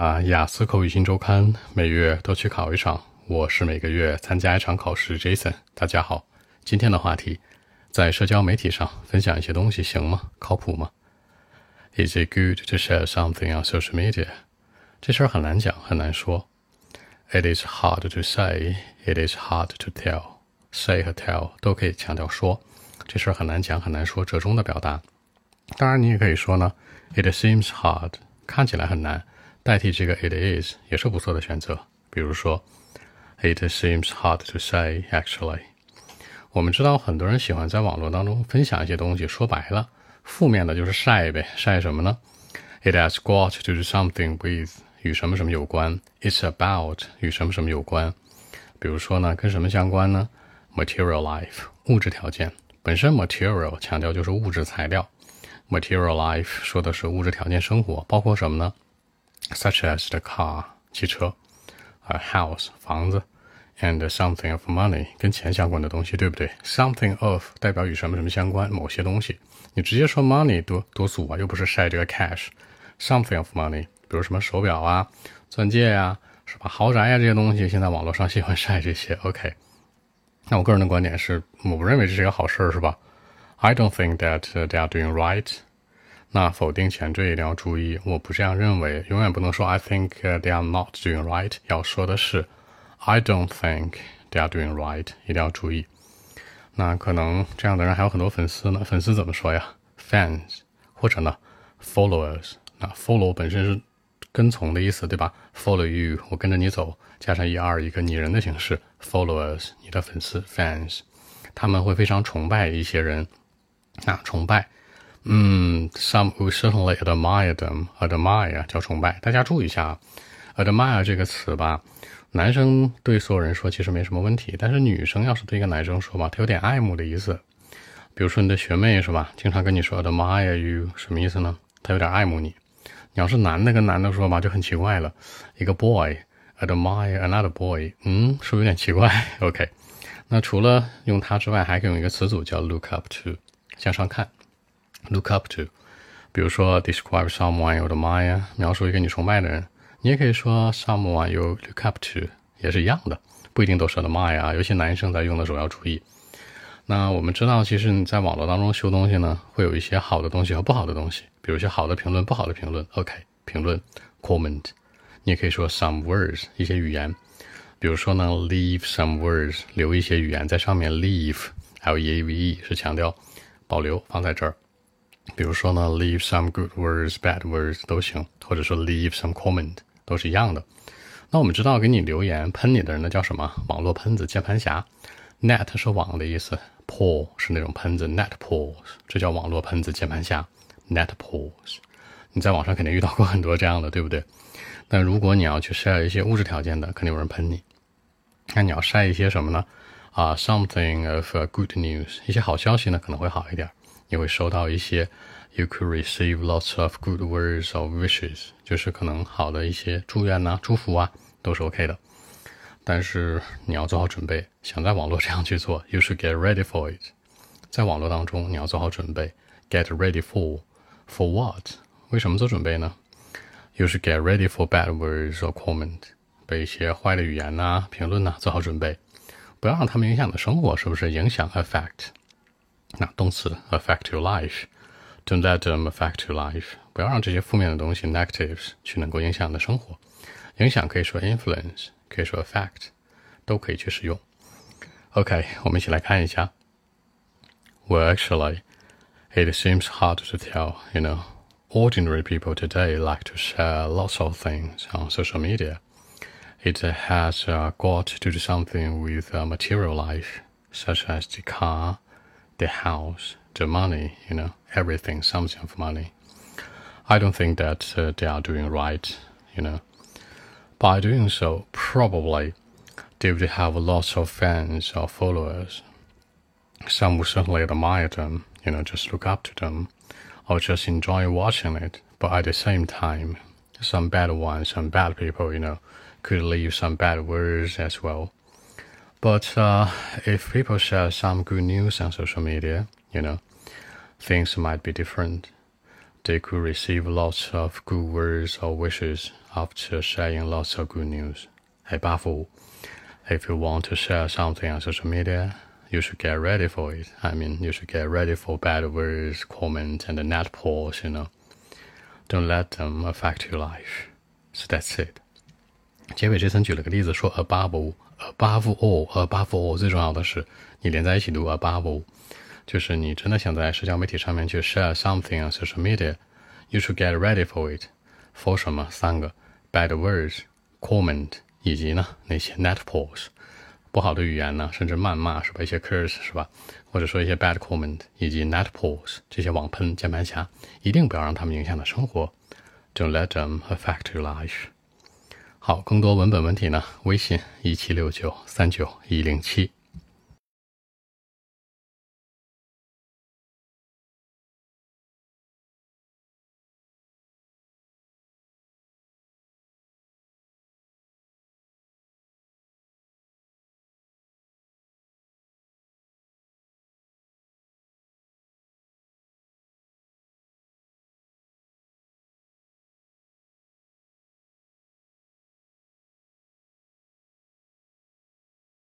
啊，雅思口语新周刊每月都去考一场，我是每个月参加一场考试。Jason，大家好，今天的话题，在社交媒体上分享一些东西行吗？靠谱吗？Is it good to share something on social media？这事儿很难讲，很难说。It is hard to say, it is hard to tell. Say 和 tell 都可以强调说，这事儿很难讲，很难说，折中的表达。当然，你也可以说呢，It seems hard，看起来很难，代替这个 It is 也是不错的选择。比如说，It seems hard to say actually。我们知道很多人喜欢在网络当中分享一些东西，说白了，负面的就是晒呗，晒什么呢？It has got to do something with 与什么什么有关，It's about 与什么什么有关。比如说呢，跟什么相关呢？Material life 物质条件本身，material 强调就是物质材料。Material life 说的是物质条件生活，包括什么呢 ？Such as the car 汽车，a house 房子，and something of money 跟钱相关的东西，对不对？Something of 代表与什么什么相关，某些东西。你直接说 money 多多俗啊，又不是晒这个 cash。Something of money，比如什么手表啊、钻戒呀，是吧？豪宅呀这些东西，现在网络上喜欢晒这些。OK，那我个人的观点是，我不认为这是一个好事儿，是吧？I don't think that they are doing right。 那否定前缀一定要注意，我不这样认为，永远不能说 I think they are not doing right，要说的是 I don't think they are doing right，一定要注意。那可能这样的人还有很多粉丝呢，粉丝怎么说呀？Fans 或者呢 followers。那 follow 本身是跟从的意思，对吧？Follow you，我跟着你走，加上 er 一个拟人的形式，followers 你的粉丝 fans，他们会非常崇拜一些人。那，崇拜，嗯，some who certainly admire them，admire 叫崇拜。大家注意一下，admire 这个词吧，男生对所有人说其实没什么问题，但是女生要是对一个男生说吧，他有点爱慕的意思。比如说你的学妹是吧，经常跟你说 admire you，什么意思呢？他有点爱慕你。你要是男的跟男的说吧，就很奇怪了。一个 boy admire another boy，嗯，是不是有点奇怪？OK，那除了用它之外，还可以用一个词组叫 look up to。向上看，look up to，比如说 describe someone you admire，描述一个你崇拜的人。你也可以说 someone you look up to，也是一样的，不一定都是 admire 啊。有些男生在用的时候要注意。那我们知道，其实你在网络当中修东西呢，会有一些好的东西和不好的东西，比如一些好的评论、不好的评论。OK，评论 comment，你也可以说 some words，一些语言，比如说呢，leave some words，留一些语言在上面。leave，l e a v e 是强调。保留放在这儿，比如说呢，leave some good words, bad words 都行，或者说 leave some comment 都是一样的。那我们知道给你留言喷你的人呢叫什么？网络喷子、键盘侠。net 是网的意思，paw 是那种喷子，net paws 这叫网络喷子、键盘侠。net paws，你在网上肯定遇到过很多这样的，对不对？那如果你要去晒一些物质条件的，肯定有人喷你。那你要晒一些什么呢？啊，something of good news，一些好消息呢可能会好一点，你会收到一些，you could receive lots of good words or wishes，就是可能好的一些祝愿呐、祝福啊，都是 OK 的。但是你要做好准备，想在网络这样去做，you should get ready for it。在网络当中你要做好准备，get ready for，for what？为什么做准备呢？You should get ready for bad words or comment，被一些坏的语言呐、评论呐做好准备。不要让他们影响你的生活，是不是？影响 affect，那动词 affect your life，don't let them affect your life。不要让这些负面的东西 negatives 去能够影响你的生活。影响可以说 influence，可以说 affect，都可以去使用。OK，我们一起来看一下。Well, actually, it seems hard to tell. You know, ordinary people today like to share lots of things on social media. It has uh, got to do something with uh, material life, such as the car, the house, the money, you know, everything, something of money. I don't think that uh, they are doing right, you know. By doing so, probably they would have lots of fans or followers. Some would certainly admire them, you know, just look up to them, or just enjoy watching it. But at the same time, some bad ones, some bad people, you know, could leave some bad words as well. But uh, if people share some good news on social media, you know, things might be different. They could receive lots of good words or wishes after sharing lots of good news. 第八幅，If you want to share something on social media, you should get ready for it. I mean, you should get ready for bad words, comments, and net pulls. You know, don't let them affect your life. So that's it. 结尾这层举了个例子，说 above Above all above all 最重要的是你连在一起读 above all，就是你真的想在社交媒体上面去 share something on social media，you should get ready for it。for 什么？三个 bad words comment 以及呢那些 net pulls 不好的语言呢，甚至谩骂是吧？一些 curse 是吧？或者说一些 bad comment 以及 net pulls 这些网喷键盘侠，一定不要让他们影响了生活。Don't let them affect your life。好，更多文本问题呢？微信一七六九三九一零七。